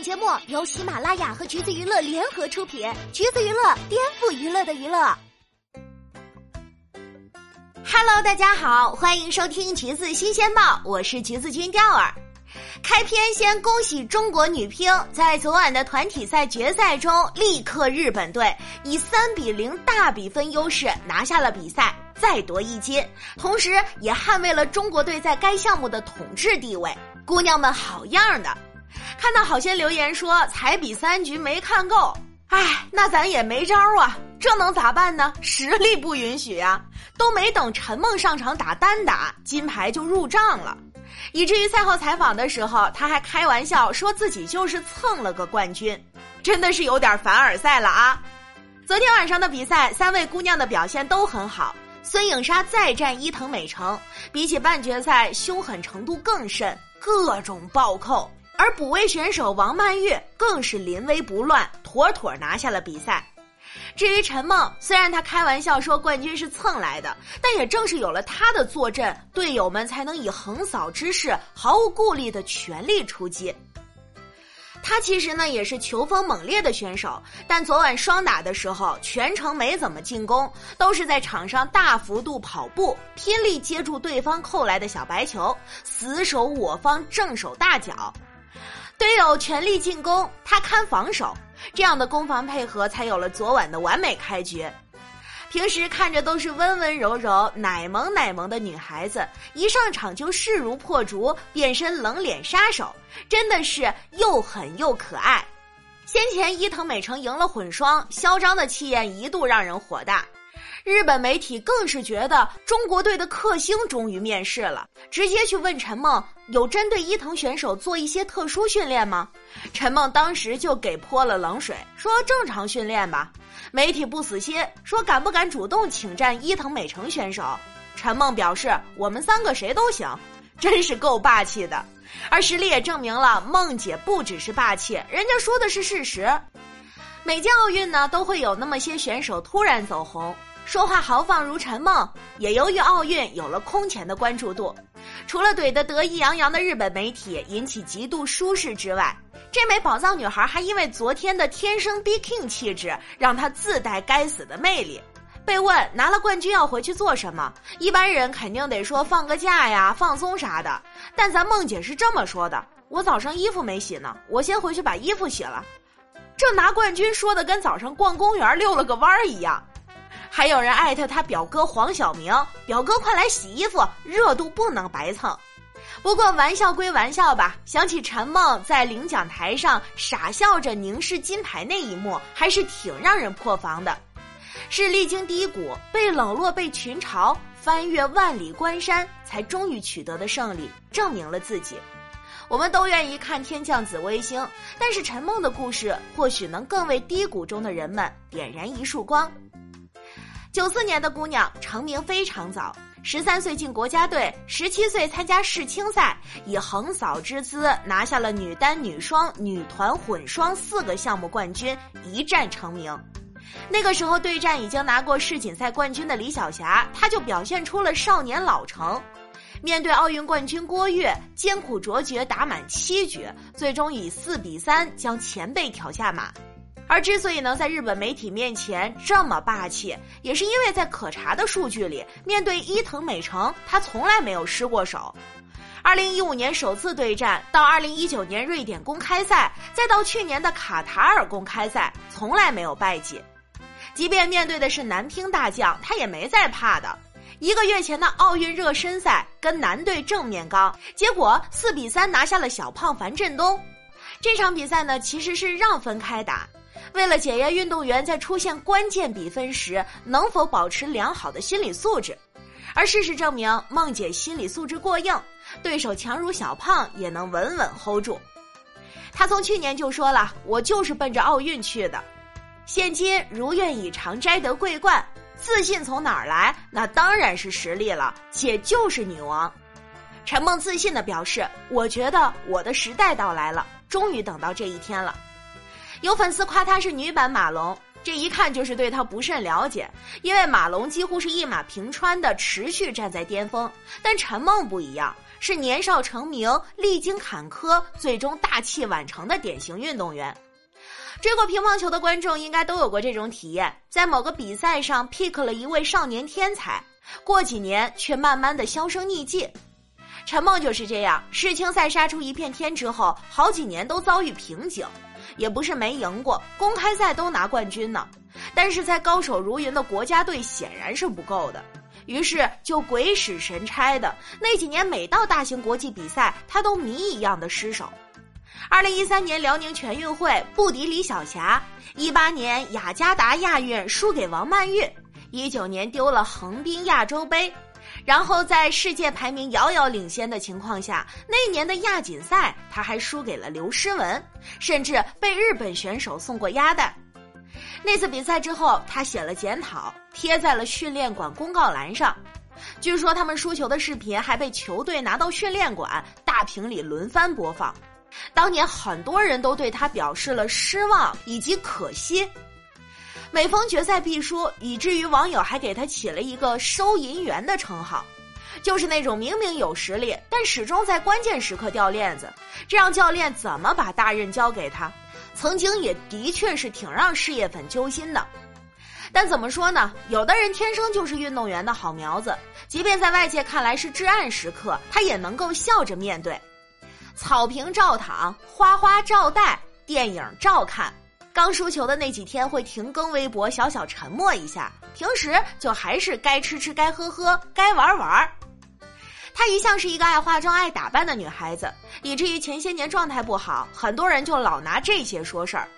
本节目由喜马拉雅和橘子娱乐联合出品，橘子娱乐颠覆娱乐的娱乐。Hello，大家好，欢迎收听橘子新鲜报，我是橘子君钓儿。开篇先恭喜中国女乒在昨晚的团体赛决赛中力克日本队，以三比零大比分优势拿下了比赛，再夺一金，同时也捍卫了中国队在该项目的统治地位。姑娘们好样的！看到好些留言说才比三局没看够，哎，那咱也没招啊，这能咋办呢？实力不允许呀！都没等陈梦上场打单打，金牌就入账了，以至于赛后采访的时候，他还开玩笑说自己就是蹭了个冠军，真的是有点凡尔赛了啊！昨天晚上的比赛，三位姑娘的表现都很好，孙颖莎再战伊藤美诚，比起半决赛凶狠程度更甚，各种暴扣。而补位选手王曼玉更是临危不乱，妥妥拿下了比赛。至于陈梦，虽然她开玩笑说冠军是蹭来的，但也正是有了她的坐镇，队友们才能以横扫之势，毫无顾虑的全力出击。她其实呢也是球风猛烈的选手，但昨晚双打的时候全程没怎么进攻，都是在场上大幅度跑步，拼力接住对方扣来的小白球，死守我方正手大脚。队友全力进攻，他看防守，这样的攻防配合才有了昨晚的完美开局。平时看着都是温温柔柔、奶萌奶萌的女孩子，一上场就势如破竹，变身冷脸杀手，真的是又狠又可爱。先前伊藤美诚赢了混双，嚣张的气焰一度让人火大。日本媒体更是觉得中国队的克星终于面世了，直接去问陈梦有针对伊藤选手做一些特殊训练吗？陈梦当时就给泼了冷水，说正常训练吧。媒体不死心，说敢不敢主动请战伊藤美诚选手？陈梦表示我们三个谁都行，真是够霸气的。而实力也证明了梦姐不只是霸气，人家说的是事实。每届奥运呢，都会有那么些选手突然走红。说话豪放如陈梦，也由于奥运有了空前的关注度。除了怼得得意洋洋的日本媒体引起极度舒适之外，这枚宝藏女孩还因为昨天的天生 B King 气质，让她自带该死的魅力。被问拿了冠军要回去做什么，一般人肯定得说放个假呀、放松啥的。但咱梦姐是这么说的：“我早上衣服没洗呢，我先回去把衣服洗了。”这拿冠军说的跟早上逛公园溜了个弯儿一样。还有人艾特他表哥黄晓明，表哥快来洗衣服，热度不能白蹭。不过玩笑归玩笑吧，想起陈梦在领奖台上傻笑着凝视金牌那一幕，还是挺让人破防的。是历经低谷，被冷落，被群嘲，翻越万里关山，才终于取得的胜利，证明了自己。我们都愿意看天降紫微星，但是陈梦的故事或许能更为低谷中的人们点燃一束光。九四年的姑娘成名非常早，十三岁进国家队，十七岁参加世青赛，以横扫之姿拿下了女单、女双、女团、混双四个项目冠军，一战成名。那个时候对战已经拿过世锦赛冠军的李晓霞，她就表现出了少年老成。面对奥运冠军郭跃，艰苦卓绝打满七局，最终以四比三将前辈挑下马。而之所以能在日本媒体面前这么霸气，也是因为在可查的数据里，面对伊藤美诚，他从来没有失过手。二零一五年首次对战，到二零一九年瑞典公开赛，再到去年的卡塔尔公开赛，从来没有败绩。即便面对的是男乒大将，他也没在怕的。一个月前的奥运热身赛，跟男队正面刚，结果四比三拿下了小胖樊振东。这场比赛呢，其实是让分开打。为了检验运动员在出现关键比分时能否保持良好的心理素质，而事实证明，梦姐心理素质过硬，对手强如小胖也能稳稳 hold 住。她从去年就说了：“我就是奔着奥运去的。”现今如愿以偿摘得桂冠，自信从哪儿来？那当然是实力了，姐就是女王。陈梦自信地表示：“我觉得我的时代到来了，终于等到这一天了。”有粉丝夸她是女版马龙，这一看就是对她不甚了解。因为马龙几乎是一马平川的持续站在巅峰，但陈梦不一样，是年少成名、历经坎坷，最终大器晚成的典型运动员。追过乒乓球的观众应该都有过这种体验：在某个比赛上 pick 了一位少年天才，过几年却慢慢的销声匿迹。陈梦就是这样，世青赛杀出一片天之后，好几年都遭遇瓶颈，也不是没赢过，公开赛都拿冠军呢。但是在高手如云的国家队显然是不够的，于是就鬼使神差的那几年，每到大型国际比赛，他都谜一样的失手。二零一三年辽宁全运会不敌李晓霞，一八年雅加达亚运输给王曼玉，一九年丢了横滨亚洲杯，然后在世界排名遥遥领先的情况下，那年的亚锦赛他还输给了刘诗雯，甚至被日本选手送过鸭蛋。那次比赛之后，他写了检讨，贴在了训练馆公告栏上。据说他们输球的视频还被球队拿到训练馆大屏里轮番播放。当年很多人都对他表示了失望以及可惜。每逢决赛必输，以至于网友还给他起了一个“收银员”的称号，就是那种明明有实力，但始终在关键时刻掉链子，这让教练怎么把大任交给他？曾经也的确是挺让事业粉揪心的，但怎么说呢？有的人天生就是运动员的好苗子，即便在外界看来是至暗时刻，他也能够笑着面对。草坪照躺，花花照戴，电影照看。刚输球的那几天会停更微博，小小沉默一下。平时就还是该吃吃，该喝喝，该玩玩。她一向是一个爱化妆、爱打扮的女孩子，以至于前些年状态不好，很多人就老拿这些说事儿。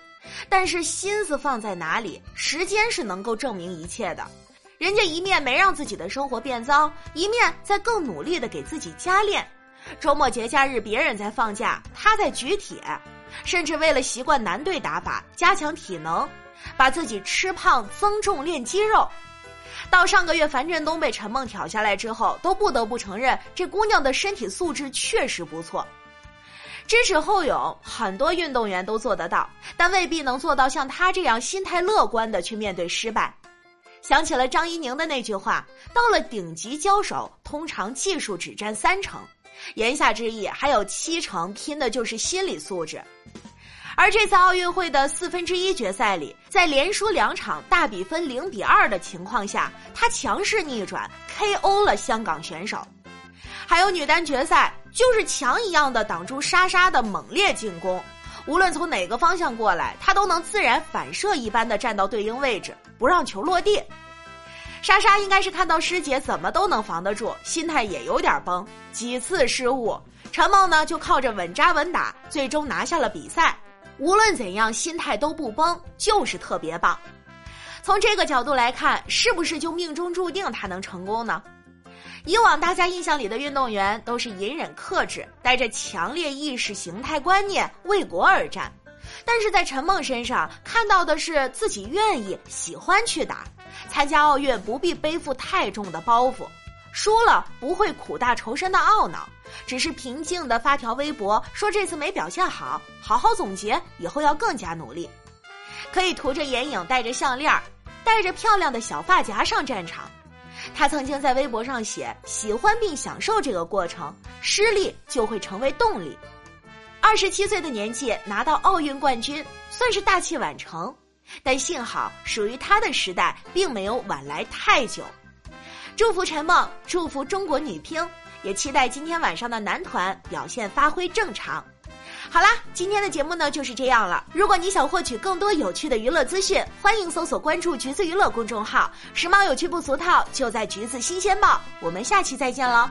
但是心思放在哪里，时间是能够证明一切的。人家一面没让自己的生活变糟，一面在更努力的给自己加练。周末节假日，别人在放假，他在举铁，甚至为了习惯男队打法，加强体能，把自己吃胖增重练肌肉。到上个月，樊振东被陈梦挑下来之后，都不得不承认这姑娘的身体素质确实不错。知耻后勇，很多运动员都做得到，但未必能做到像她这样心态乐观的去面对失败。想起了张怡宁的那句话：“到了顶级交手，通常技术只占三成，言下之意还有七成拼的就是心理素质。”而这次奥运会的四分之一决赛里，在连输两场、大比分零比二的情况下，他强势逆转，KO 了香港选手。还有女单决赛，就是墙一样的挡住莎莎的猛烈进攻，无论从哪个方向过来，她都能自然反射一般的站到对应位置，不让球落地。莎莎应该是看到师姐怎么都能防得住，心态也有点崩，几次失误，陈梦呢就靠着稳扎稳打，最终拿下了比赛。无论怎样，心态都不崩，就是特别棒。从这个角度来看，是不是就命中注定他能成功呢？以往大家印象里的运动员都是隐忍克制，带着强烈意识形态观念为国而战，但是在陈梦身上看到的是自己愿意、喜欢去打，参加奥运不必背负太重的包袱。输了不会苦大仇深的懊恼，只是平静的发条微博说这次没表现好，好好总结，以后要更加努力。可以涂着眼影，戴着项链，带着漂亮的小发夹上战场。他曾经在微博上写：“喜欢并享受这个过程，失利就会成为动力。”二十七岁的年纪拿到奥运冠军，算是大器晚成，但幸好属于他的时代并没有晚来太久。祝福陈梦，祝福中国女乒，也期待今天晚上的男团表现发挥正常。好啦，今天的节目呢就是这样了。如果你想获取更多有趣的娱乐资讯，欢迎搜索关注“橘子娱乐”公众号，时髦有趣不俗套，就在“橘子新鲜报”。我们下期再见喽。